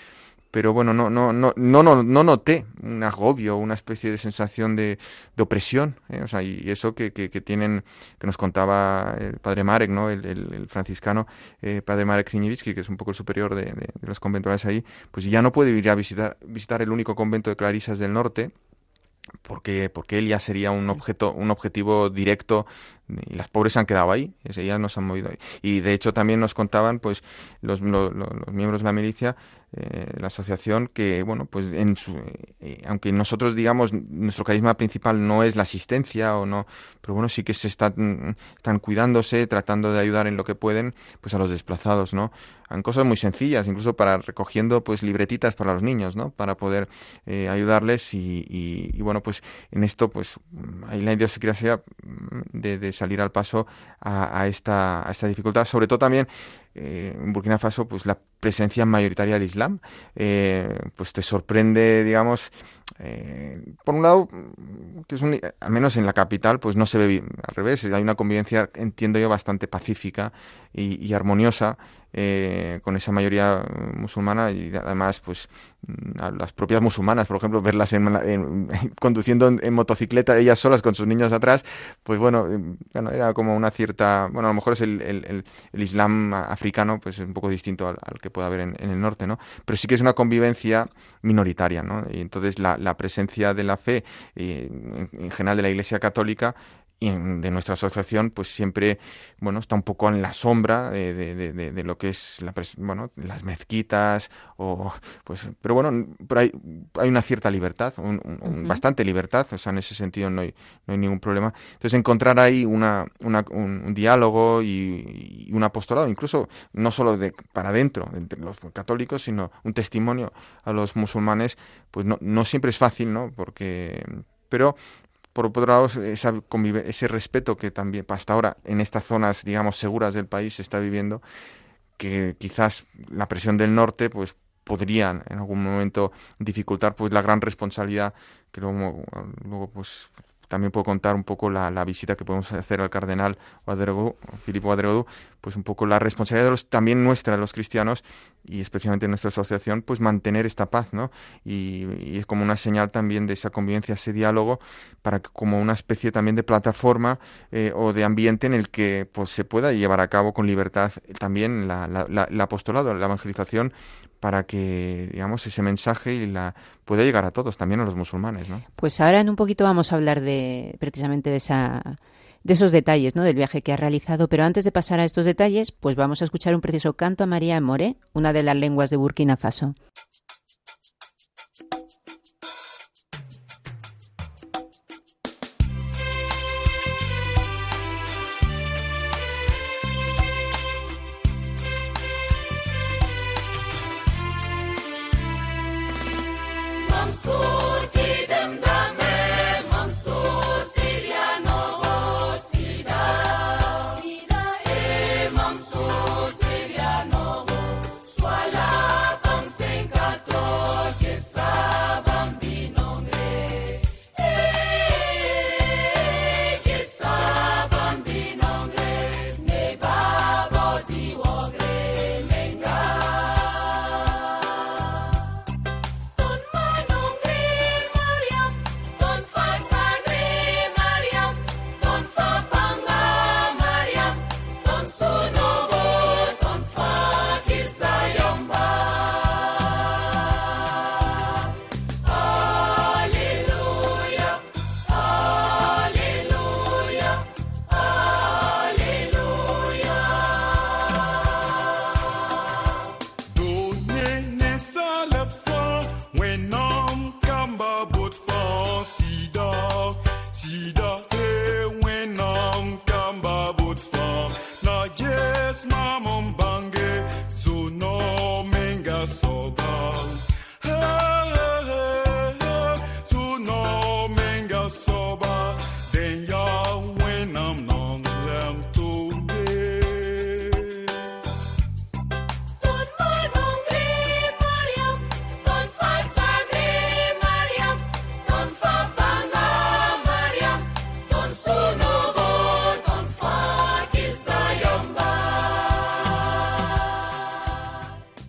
pero bueno, no, no, no, no, no, no noté un agobio, una especie de sensación de, de opresión, ¿eh? o sea, y eso que, que, tienen, que nos contaba el padre Marek, ¿no? el, franciscano eh, padre Marek Kriniewicki, que es un poco el superior de, de, los conventuales ahí, pues ya no puede ir a visitar, visitar el único convento de Clarisas del Norte, porque, porque él ya sería un objeto, un objetivo directo y las pobres han quedado ahí, ya nos han movido ahí. Y de hecho también nos contaban pues los, miembros de la milicia, eh, la asociación, que bueno, pues en su, eh, aunque nosotros digamos nuestro carisma principal no es la asistencia o no, pero bueno, sí que se están, están cuidándose, tratando de ayudar en lo que pueden, pues a los desplazados, ¿no? Han cosas muy sencillas, incluso para recogiendo pues libretitas para los niños, ¿no? Para poder eh, ayudarles y, y, bueno, pues en esto pues hay la idiosincrasia de, de salir al paso a, esta, a esta dificultad, sobre todo también eh, en Burkina Faso, pues la presencia mayoritaria del Islam, eh, pues te sorprende, digamos, eh, por un lado, que es un, al menos en la capital, pues no se ve bien, al revés, hay una convivencia, entiendo yo, bastante pacífica y, armoniosa con esa mayoría musulmana y además, pues a las propias musulmanas, por ejemplo, verlas en, conduciendo en, motocicleta, ellas solas con sus niños atrás, pues bueno, era como una cierta, bueno, a lo mejor es el, el, el Islam africano, pues es un poco distinto al, que puede haber en, el norte, ¿no? Pero sí que es una convivencia minoritaria, ¿no? Y entonces la, presencia de la fe, en, en general de la Iglesia Católica, de nuestra asociación pues siempre bueno está un poco en la sombra de, de, de, lo que es la bueno las mezquitas o pues pero bueno pero hay, hay una cierta libertad un, bastante libertad o sea en ese sentido no hay, no hay ningún problema. Entonces encontrar ahí una, una un, diálogo y, un apostolado incluso no solo de para adentro entre los católicos sino un testimonio a los musulmanes pues no, no siempre es fácil no porque pero por otro lado, ese respeto que también hasta ahora en estas zonas, digamos, seguras del país se está viviendo, que quizás la presión del norte, pues podrían en algún momento dificultar pues la gran responsabilidad que luego, luego pues también puedo contar un poco la, visita que podemos hacer al cardenal Filipo Adregodú, pues un poco la responsabilidad de los, también nuestra, los cristianos, y especialmente nuestra asociación, pues mantener esta paz, ¿no? Y, es como una señal también de esa convivencia, ese diálogo, para que como una especie también de plataforma eh, o de ambiente en el que pues se pueda llevar a cabo con libertad también la, la, la apostolado, la evangelización para que, digamos, ese mensaje y la, pueda llegar a todos, también a los musulmanes, ¿no? Pues ahora en un poquito vamos a hablar de precisamente de esa de esos detalles, ¿no? Del viaje que ha realizado, pero antes de pasar a estos detalles, pues vamos a escuchar un precioso canto a María More, una de las lenguas de Burkina Faso.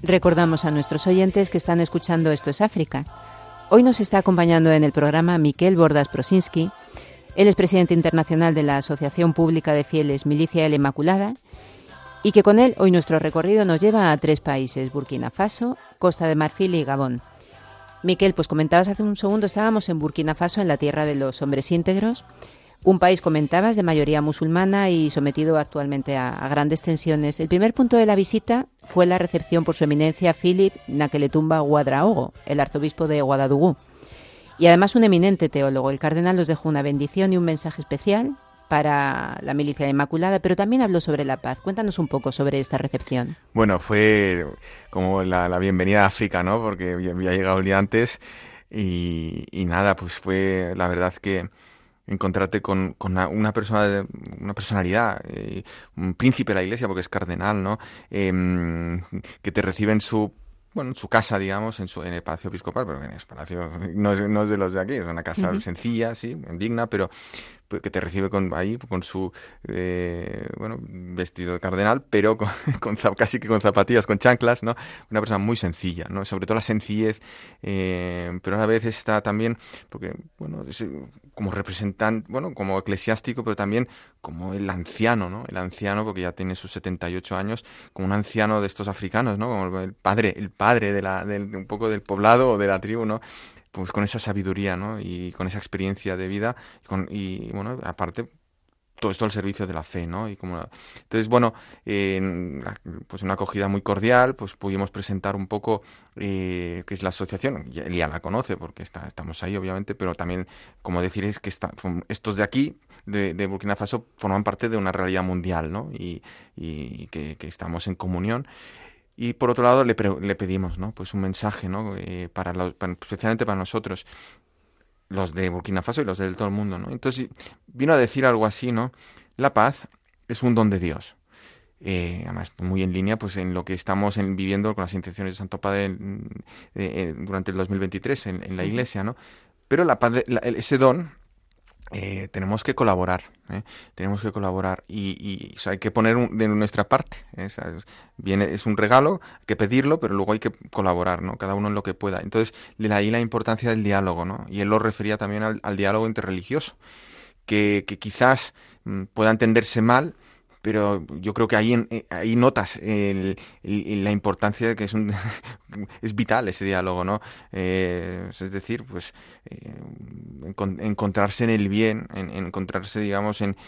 Recordamos a nuestros oyentes que están escuchando Esto es África. Hoy nos está acompañando en el programa Miquel Bordas Prosinski. Él es presidente internacional de la Asociación Pública de Fieles Milicia la Inmaculada y que con él hoy nuestro recorrido nos lleva a tres países, Burkina Faso, Costa de Marfil y Gabón. Miquel, pues comentabas hace un segundo, estábamos en Burkina Faso, en la tierra de los hombres íntegros, un país, comentabas, de mayoría musulmana y sometido actualmente a, grandes tensiones. El primer punto de la visita fue la recepción por su eminencia Philip Nakeletumba Guadraogo, el arzobispo de Guadadugú. Y además un eminente teólogo. El cardenal nos dejó una bendición y un mensaje especial para la milicia Inmaculada, pero también habló sobre la paz. Cuéntanos un poco sobre esta recepción. Bueno, fue como la, bienvenida a África, ¿no? Porque había llegado el día antes y, y nada, pues fue la verdad que encontrarte con, con una, persona una personalidad eh, un príncipe de la iglesia porque es cardenal no em, que te recibe en su bueno, en su casa, digamos, en, su, en el Palacio Episcopal, pero en el Palacio no es, no es de los de aquí, es una casa sencilla, sí, digna, pero que te recibe con, ahí con su eh, bueno vestido de cardenal, pero con, casi que con zapatillas, con chanclas, ¿no? Una persona muy sencilla, ¿no? Sobre todo la sencillez, eh, pero a la vez está también, porque, bueno, es, como representante, bueno, como eclesiástico, pero también como el anciano, ¿no? El anciano, porque ya tiene sus 78 años, como un anciano de estos africanos, ¿no? Como el padre, el padre de la, del, un poco del poblado o de la tribu, ¿no? pues con esa sabiduría, ¿no? Y con esa experiencia de vida y, bueno, aparte todo esto al servicio de la fe, ¿no? Y como entonces bueno, pues una acogida muy cordial, pues pudimos presentar un poco eh, qué es la asociación. Él ya la conoce porque está, estamos ahí obviamente, pero también como decir es que estos de aquí de, Burkina Faso forman parte de una realidad mundial, ¿no? Y, que, estamos en comunión. Y por otro lado le, le pedimos, ¿no? Pues un mensaje, ¿no? Eh, para, los, especialmente para nosotros, los de Burkina Faso y los de todo el mundo, ¿no? Entonces vino a decir algo así, ¿no? La paz es un don de Dios. Eh, además muy en línea pues en lo que estamos viviendo con las intenciones de Santo Padre eh, durante el 2023 en, en, la Iglesia, ¿no? Pero la paz, ese don eh, tenemos que colaborar, ¿eh? tenemos que colaborar y, hay que poner de nuestra parte. ¿eh? viene, es un regalo, hay que pedirlo, pero luego hay que colaborar, ¿no? Cada uno en lo que pueda. Entonces, de ahí la importancia del diálogo, ¿no? Y él lo refería también al, diálogo interreligioso, que, que quizás mm, pueda entenderse mal, pero yo creo que ahí, eh, ahí notas la importancia de que es, un, es vital ese diálogo, ¿no? Eh, es decir, pues eh, encontrarse en el bien, en, encontrarse, digamos, en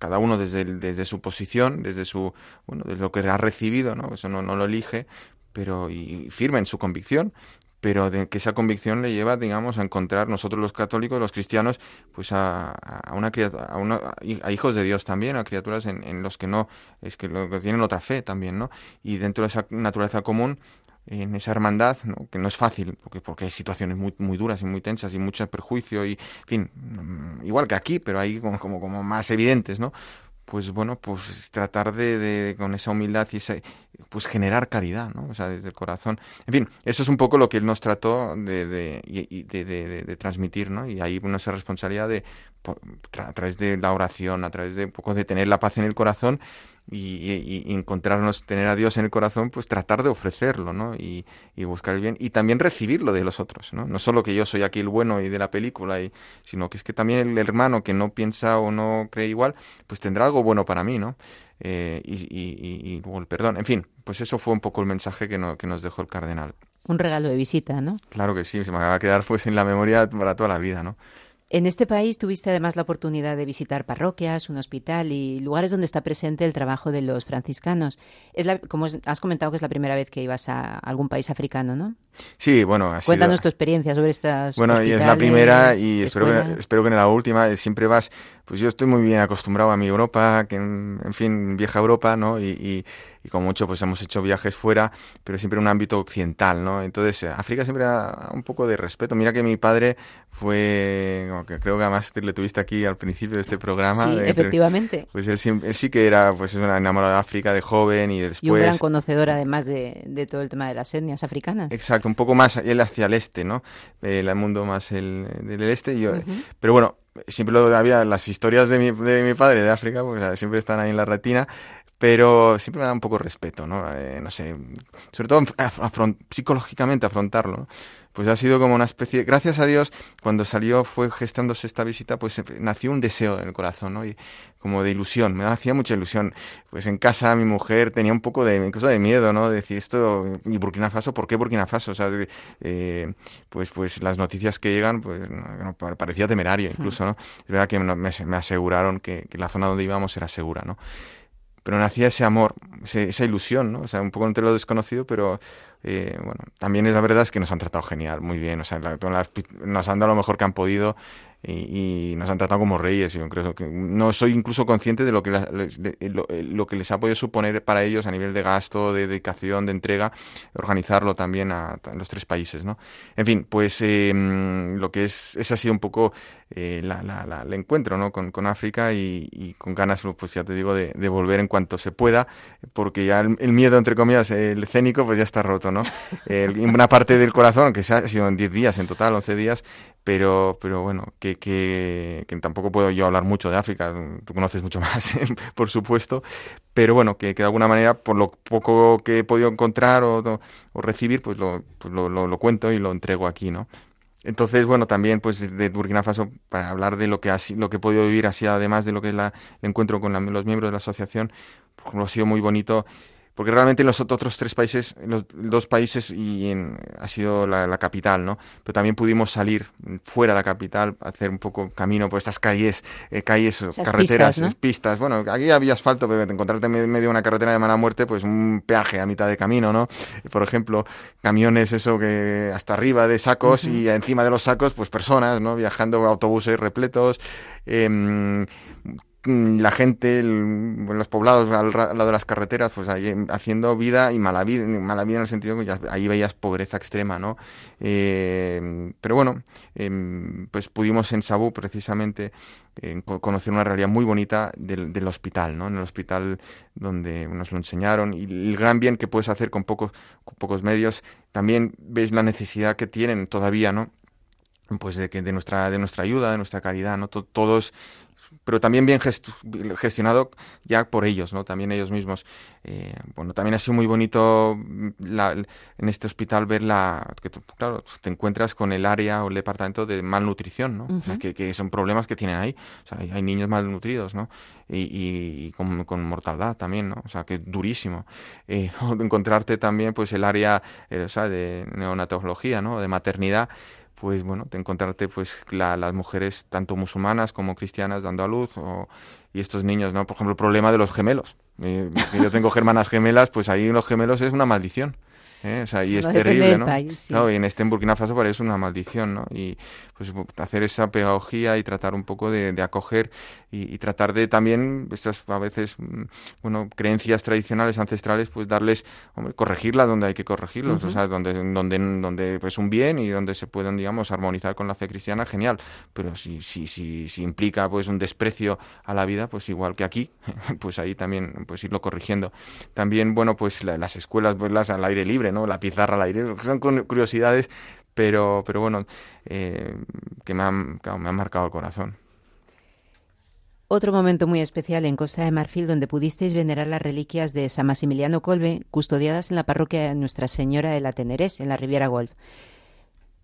cada uno desde, desde su posición, desde su, bueno, desde lo que ha recibido, ¿no? Eso no, no lo elige, pero y firme en su convicción, pero de que esa convicción le lleva, digamos, a encontrar nosotros los católicos, los cristianos, pues a, a una a, una, a hijos de Dios también, a criaturas en, en, los que no, es que, lo, que tienen otra fe también, ¿no? Y dentro de esa naturaleza común, en esa hermandad, que no es fácil, porque, porque hay situaciones muy, muy duras y muy tensas y mucho perjuicio y, fin, mm, igual que aquí, pero ahí como, como, como más evidentes, ¿no? Pues bueno, pues tratar de, con esa humildad y pues generar caridad, ¿no? O sea, desde el corazón. En fin, eso es un poco lo que él nos trató de, de, transmitir, ¿no? Y ahí esa responsabilidad de, a través de la oración, a través de un poco de tener la paz en el corazón y, encontrarnos, tener a Dios en el corazón, pues tratar de ofrecerlo, ¿no? Y, buscar el bien y también recibirlo de los otros, ¿no? No solo que yo soy aquí el bueno y de la película, y, sino que es que también el hermano que no piensa o no cree igual, pues tendrá algo bueno para mí, ¿no? Eh, y, luego el perdón. En fin, pues eso fue un poco el mensaje que, no, que nos dejó el cardenal. Un regalo de visita, ¿no? Claro que sí, se me va a quedar pues en la memoria para toda la vida, ¿no? En este país tuviste además la oportunidad de visitar parroquias, un hospital y lugares donde está presente el trabajo de los franciscanos. Es la, como has comentado que es la primera vez que ibas a algún país africano, ¿no? Sí, bueno. Ha Cuéntanos tu experiencia sobre estas. Bueno, y es la primera y espero que, espero que en la última. Siempre vas. Pues yo estoy muy bien acostumbrado a mi Europa, que en, fin, vieja Europa, ¿no? y y como mucho pues hemos hecho viajes fuera, pero siempre en un ámbito occidental, ¿no? Entonces, África siempre da un poco de respeto. Mira que mi padre fue, que creo que además le tuviste aquí al principio de este programa. Sí, efectivamente. Pues él, sí que era pues enamorado de África de joven y después... Y un gran conocedor además de, de, todo el tema de las etnias africanas. Exacto, un poco más él hacia el este, ¿no? El mundo más el, del este. Y yo, Pero bueno, siempre lo había las historias de mi, de mi padre de África, pues siempre están ahí en la retina pero siempre me da un poco de respeto, ¿no? Eh, no sé, sobre todo psicológicamente afrontarlo. Pues ha sido como una especie, gracias a Dios, cuando salió, fue gestándose esta visita, pues eh, nació un deseo en el corazón, ¿no? Y como de ilusión, me hacía mucha ilusión. Pues en casa mi mujer tenía un poco de, incluso de miedo, ¿no? De decir esto, ¿y Burkina Faso? ¿Por qué Burkina Faso? O sea, eh, pues, pues las noticias que llegan, pues parecía temerario incluso, ¿no? Es verdad que me, aseguraron que, que la zona donde íbamos era segura, ¿no? pero nacía ese amor, esa ilusión, ¿no? O sea, un poco entre lo desconocido, pero eh, bueno, también es la verdad es que nos han tratado genial, muy bien, o sea, nos han dado lo mejor que han podido y, nos han tratado como reyes. Yo creo que no soy incluso consciente de lo que, lo, que les ha podido suponer para ellos a nivel de gasto, de dedicación, de entrega, organizarlo también a, los tres países. ¿no? En fin, pues em, lo que es, ese ha sido un poco eh, el encuentro ¿no? con, con África y, con ganas, pues ya te digo, de, volver en cuanto se pueda, porque ya el, miedo, entre comillas, el escénico, pues ya está roto. ¿no? una parte del corazón, que se ha sido en 10 días en total, 11 días, pero, pero bueno, que, que, tampoco puedo yo hablar mucho de África, tú conoces mucho más, por supuesto, pero bueno, que, de alguna manera, por lo poco que he podido encontrar o, recibir, pues, lo, pues lo, cuento y lo entrego aquí, ¿no? Entonces, bueno, también pues de Burkina Faso, para hablar de lo que, ha, lo que he podido vivir, así además de lo que es la, el encuentro con los miembros de la asociación, pues, ha sido muy bonito porque realmente en los otros tres países, los dos países y en, ha sido la, capital, ¿no? Pero también pudimos salir fuera de la capital, hacer un poco camino por estas calles, eh, calles, carreteras, pistas, Bueno, aquí había asfalto, pero encontrarte en medio de una carretera de mala muerte, pues un peaje a mitad de camino, ¿no? Por ejemplo, camiones, eso que hasta arriba de sacos y encima de los sacos, pues personas, ¿no? Viajando autobuses repletos. Eh, Mm, la gente, los poblados al, lado de las carreteras, pues ahí haciendo vida y mala vida, mala vida en el sentido que ahí veías pobreza extrema, ¿no? Eh, pero bueno, em, pues pudimos en Sabú precisamente conocer una realidad muy bonita del, del, hospital, ¿no? En el hospital donde nos lo enseñaron y el gran bien que puedes hacer con pocos, con pocos medios. También ves la necesidad que tienen todavía, ¿no? pues de que de nuestra de nuestra ayuda de nuestra caridad no todos pero también bien gestionado ya por ellos, ¿no? También ellos mismos. Eh, bueno, también ha sido muy bonito mm, en este hospital ver la... que claro, te encuentras con el área o el departamento de malnutrición, ¿no? o sea, que, son problemas que tienen ahí. O sea, hay, niños malnutridos, ¿no? Y, con, mortalidad también, ¿no? O sea, que durísimo. Eh, encontrarte también, pues, el área eh, o sea, de neonatología, ¿no? De maternidad pues bueno, de encontrarte pues las mujeres tanto musulmanas como cristianas dando a luz o, y estos niños, ¿no? Por ejemplo, el problema de los gemelos. Eh, yo tengo hermanas gemelas, pues ahí los gemelos es una maldición. ¿Eh? O sea, y es terrible, ¿no? Y en este en Burkina Faso parece una maldición, ¿no? Y pues hacer esa pedagogía y tratar un poco de, acoger y, tratar de también estas a veces, mm, bueno, creencias tradicionales, ancestrales, pues darles, hombre, corregirlas donde hay que corregirlos, o sea, donde, donde, donde pues un bien y donde se pueden, digamos, armonizar con la fe cristiana, genial. Pero si, si, si, si implica pues un desprecio a la vida, pues igual que aquí, pues ahí también, pues irlo corrigiendo. También, bueno, pues las escuelas, pues las al aire libre, ¿no? La pizarra al aire, son curiosidades, pero, pero bueno, eh, que me han, me han marcado el corazón. Otro momento muy especial en Costa de Marfil donde pudisteis venerar las reliquias de San Maximiliano Colbe, custodiadas en la parroquia de Nuestra Señora de la Tenerés, en la Riviera Golf.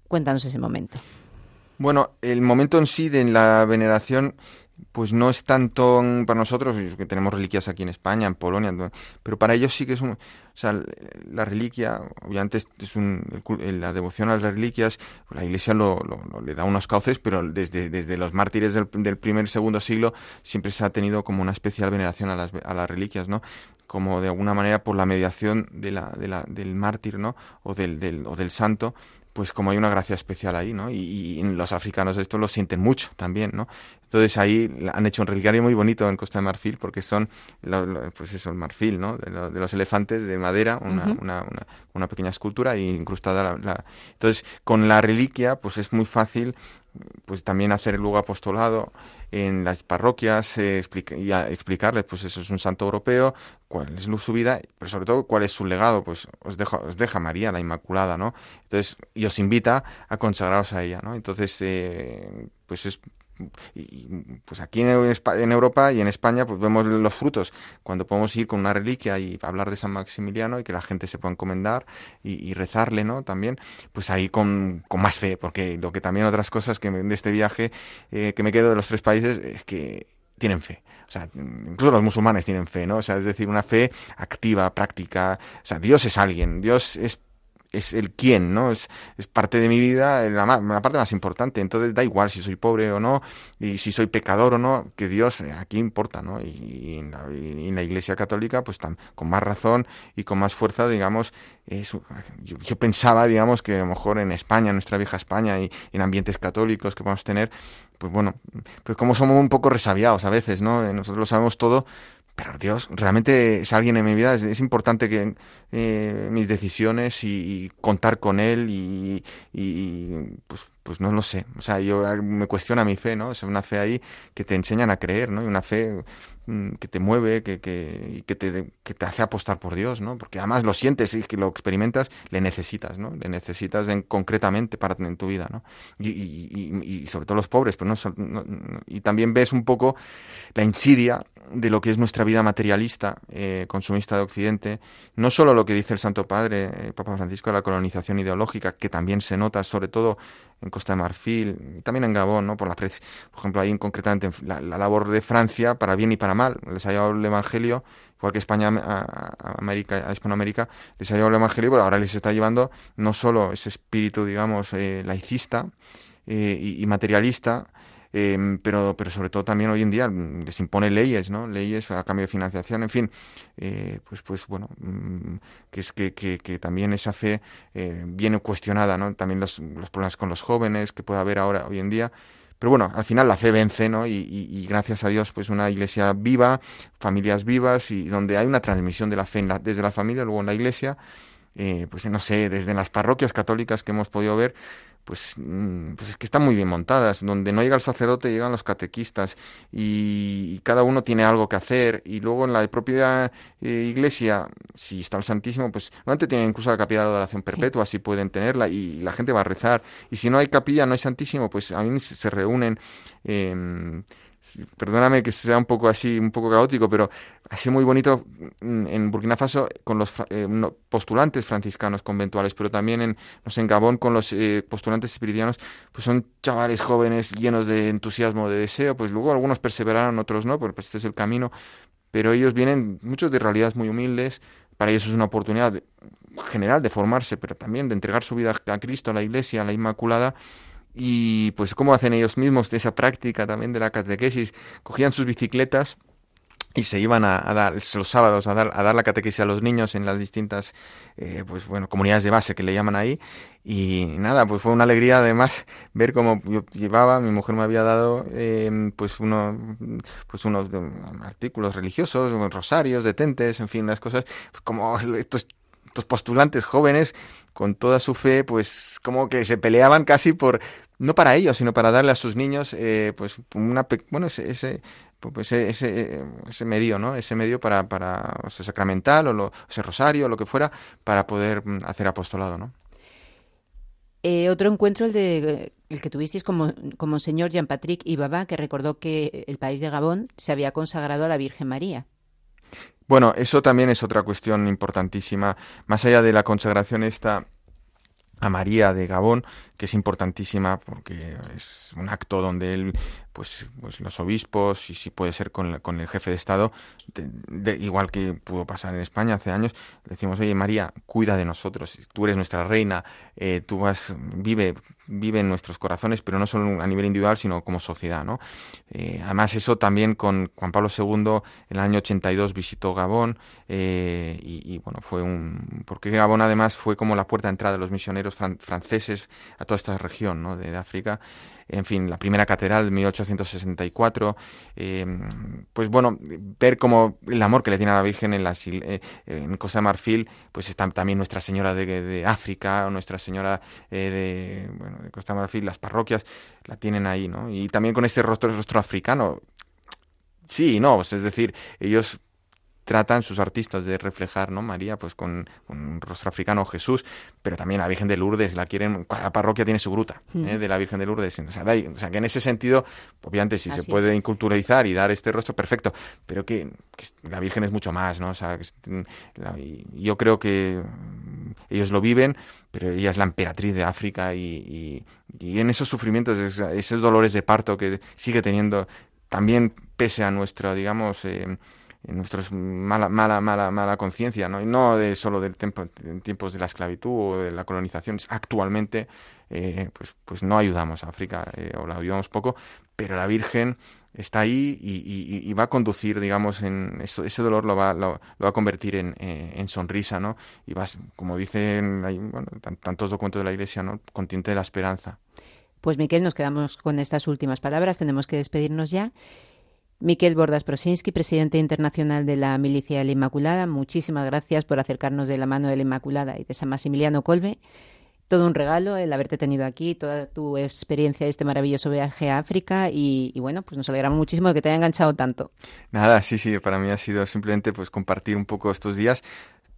Cuéntanos ese momento. Bueno, el momento en sí de la veneración pues no es tanto para nosotros, que tenemos reliquias aquí en España, en Polonia, pero para ellos sí que es un... O sea, la reliquia, obviamente es un, la devoción a las reliquias, la Iglesia lo, le da unos cauces, pero desde, desde los mártires del, primer y segundo siglo siempre se ha tenido como una especial veneración a las, a las reliquias, ¿no? como de alguna manera por la mediación de la, de la, del mártir, ¿no? O del, del, o del santo, pues como hay una gracia especial ahí, ¿no? Y, los africanos esto lo sienten mucho también, ¿no? Entonces ahí han hecho un relicario muy bonito en Costa de Marfil porque son, pues eso, el marfil, ¿no? De, los elefantes de madera, una, una, una, pequeña escultura y incrustada la, Entonces, con la reliquia, pues es muy fácil pues también hacer el luego apostolado en las parroquias eh, y explicarles pues eso es un santo europeo cuál es su vida pero sobre todo cuál es su legado pues os deja os deja María la Inmaculada no entonces y os invita a consagraros a ella no entonces eh, pues es y pues aquí en, Europa y en España pues vemos los frutos cuando podemos ir con una reliquia y hablar de San Maximiliano y que la gente se pueda encomendar y, rezarle no también pues ahí con, más fe porque lo que también otras cosas que de este viaje eh, que me quedo de los tres países es que tienen fe. O sea, incluso los musulmanes tienen fe, ¿no? O sea, es decir, una fe activa, práctica. O sea, Dios es alguien, Dios es es el quién, ¿no? Es, es parte de mi vida, la, la, parte más importante. Entonces da igual si soy pobre o no, y si soy pecador o no, que Dios eh, aquí importa, ¿no? Y, en, la, Iglesia Católica, pues con más razón y con más fuerza, digamos, yo, pensaba, digamos, que a lo mejor en España, en nuestra vieja España, y en ambientes católicos que podemos tener, pues bueno, pues como somos un poco resabiados a veces, ¿no? Nosotros lo sabemos todo, pero Dios realmente es alguien en mi vida, es, importante que eh, mis decisiones y, contar con Él y, pues, pues no lo sé, o sea, yo me cuestiona mi fe, ¿no? Es una fe ahí que te enseñan a creer, ¿no? Y una fe mm, que te mueve, que, que, que, te, que te hace apostar por Dios, ¿no? Porque además lo sientes y que lo experimentas, le necesitas, ¿no? Le necesitas en, concretamente para en tu vida, ¿no? Y, y, sobre todo los pobres, pero no, y también ves un poco la insidia de lo que es nuestra vida materialista, eh, consumista de Occidente, no solo lo que dice el Santo Padre, eh, Papa Francisco, de la colonización ideológica, que también se nota, sobre todo en Costa de Marfil, y también en Gabón, ¿no? por, la, por ejemplo, ahí concretamente la, la, labor de Francia, para bien y para mal, les ha llevado el Evangelio, igual que España a, América, Hispanoamérica, les ha llevado el Evangelio, pero ahora les está llevando no solo ese espíritu, digamos, eh, laicista y, y materialista, Em, pero, pero sobre todo también hoy en día les impone leyes, ¿no? Leyes a cambio de financiación, en fin, eh, pues, pues bueno, mm, que es que, que, también esa fe eh, viene cuestionada, ¿no? También los, los problemas con los jóvenes que puede haber ahora, hoy en día. Pero bueno, al final la fe vence, ¿no? Y, gracias a Dios, pues una iglesia viva, familias vivas y donde hay una transmisión de la fe desde la familia, luego en la iglesia, eh, pues no sé, desde las parroquias católicas que hemos podido ver, pues, mm, pues es que están muy bien montadas, donde no llega el sacerdote, llegan los catequistas y, cada uno tiene algo que hacer y luego en la propia eh, iglesia, si está el Santísimo, pues normalmente tienen incluso la capilla de la oración perpetua, así pueden tenerla y la gente va a rezar y si no hay capilla, no hay Santísimo, pues a mí se reúnen eh, perdóname que sea un poco así, un poco caótico, pero así muy bonito en Burkina Faso con los eh, postulantes franciscanos conventuales, pero también en, no sé, en Gabón con los eh, postulantes espiritianos, pues son chavales jóvenes llenos de entusiasmo, de deseo, pues luego algunos perseveraron, otros no, pues este es el camino, pero ellos vienen, muchos de realidades muy humildes, para ellos es una oportunidad general de formarse, pero también de entregar su vida a Cristo, a la Iglesia, a la Inmaculada, y pues cómo hacen ellos mismos esa práctica también de la catequesis, cogían sus bicicletas y se iban a, dar los sábados a dar, a dar la catequesis a los niños en las distintas eh, pues bueno comunidades de base que le llaman ahí. Y nada pues fue una alegría además ver cómo yo llevaba mi mujer me había dado eh, pues uno pues unos artículos religiosos rosarios detentes en fin las cosas como estos estos postulantes jóvenes con toda su fe, pues como que se peleaban casi por, no para ellos, sino para darle a sus niños, eh, pues una, bueno, ese, ese pues ese, ese, medio, ¿no? Ese medio para, para o sea, sacramental o lo, ese rosario o lo que fuera, para poder mm, hacer apostolado, ¿no? Eh, otro encuentro, el de el que tuvisteis como, como señor Jean-Patrick Ibaba, que recordó que el país de Gabón se había consagrado a la Virgen María. Bueno, eso también es otra cuestión importantísima. Más allá de la consagración esta a María de Gabón, que es importantísima porque es un acto donde él pues, pues los obispos y si puede ser con, con el jefe de Estado, de, igual que pudo pasar en España hace años, decimos, oye María, cuida de nosotros, tú eres nuestra reina, eh, tú vas, vive, vive en nuestros corazones, pero no solo a nivel individual, sino como sociedad, ¿no? Eh, además eso también con Juan Pablo II en el año 82 visitó Gabón eh, y, bueno, fue un... porque Gabón además fue como la puerta de entrada de los misioneros franceses a toda esta región ¿no? de, África en fin, la primera catedral de 1864, em, pues bueno, ver como el amor que le tiene a la Virgen en, la, eh, en Costa de Marfil, pues está también Nuestra Señora de, África, o Nuestra Señora eh, de, bueno, de Costa de Marfil, las parroquias la tienen ahí, ¿no? Y también con este rostro, rostro africano, Sí, no, es decir, ellos tratan sus artistas de reflejar, ¿no? María, pues con, un rostro africano, Jesús, pero también la Virgen de Lourdes, la quieren, cada parroquia tiene su gruta ¿eh? mm. de la Virgen de Lourdes. O sea, que en ese sentido, obviamente, si se puede inculturalizar y dar este rostro, perfecto, pero que, la Virgen es mucho más, ¿no? O sea, yo creo que ellos lo viven, pero ella es la emperatriz de África y, en esos sufrimientos, esos dolores de parto que sigue teniendo, también pese a nuestra, digamos, eh, en nuestros mala mala mala mala conciencia no y no de solo del tiempo en tiempos de la esclavitud o de la colonización actualmente eh, pues pues no ayudamos a África eh, o la ayudamos poco pero la Virgen está ahí y, va a conducir digamos en ese dolor lo va lo, va a convertir en, eh, en, sonrisa no y vas como dicen bueno, tantos documentos de la Iglesia no contiente de la esperanza. Pues Miquel nos quedamos con estas últimas palabras. Tenemos que despedirnos ya Miquel Bordas Prosinski, presidente internacional de la Milicia de la Inmaculada, muchísimas gracias por acercarnos de la mano de la Inmaculada y de San Maximiliano Colbe. Todo un regalo el haberte tenido aquí, toda tu experiencia de este maravilloso viaje a África y, bueno, pues nos alegramos muchísimo de que te haya enganchado tanto. Nada, sí, sí, para mí ha sido simplemente pues compartir un poco estos días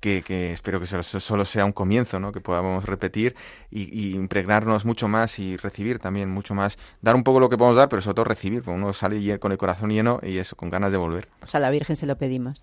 que, espero que solo, sea un comienzo, ¿no? que podamos repetir y, impregnarnos mucho más y recibir también mucho más, dar un poco lo que podemos dar, pero sobre todo recibir, porque uno sale con el corazón lleno y eso, con ganas de volver. Pues a la Virgen se lo pedimos.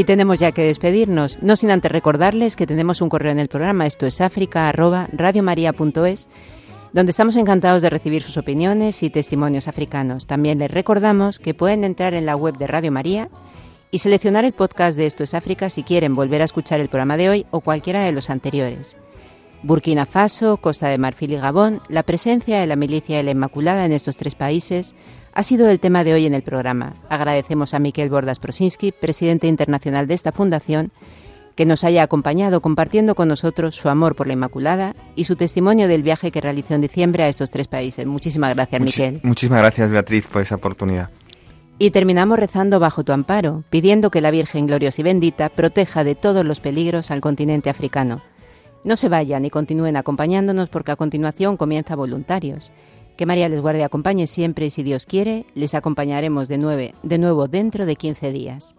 Y tenemos ya que despedirnos, no sin antes recordarles que tenemos un correo en el programa, esto es africa@radiomaria.es, donde estamos encantados de recibir sus opiniones y testimonios africanos. También les recordamos que pueden entrar en la web de Radio María y seleccionar el podcast de Esto es África si quieren volver a escuchar el programa de hoy o cualquiera de los anteriores. Burkina Faso, Costa de Marfil y Gabón, la presencia de la milicia de la Inmaculada en estos tres países ha sido el tema de hoy en el programa. Agradecemos a Miquel Bordas Prosinski, presidente internacional de esta fundación, que nos haya acompañado compartiendo con nosotros su amor por la Inmaculada y su testimonio del viaje que realizó en diciembre a estos tres países. Muchísimas gracias, Miquel. Muchísimas gracias, Beatriz, por esa oportunidad. Y terminamos rezando bajo tu amparo, pidiendo que la Virgen gloriosa y bendita proteja de todos los peligros al continente africano. No se vayan y continúen acompañándonos porque a continuación comienza Voluntarios. Que María les guarde acompañe siempre y si Dios quiere, les acompañaremos de, nueve, de nuevo dentro de 15 días.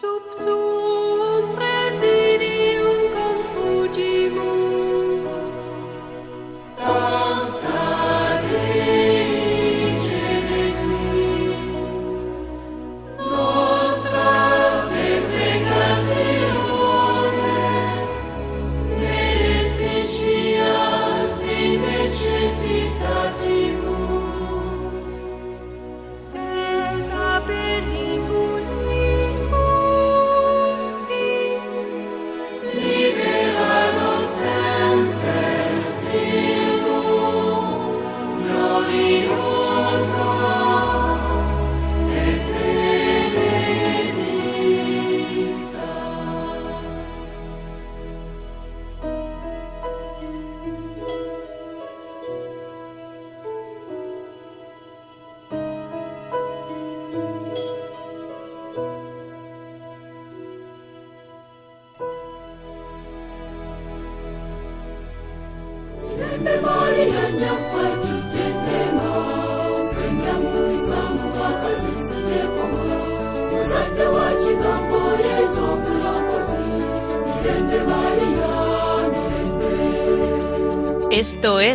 Subtu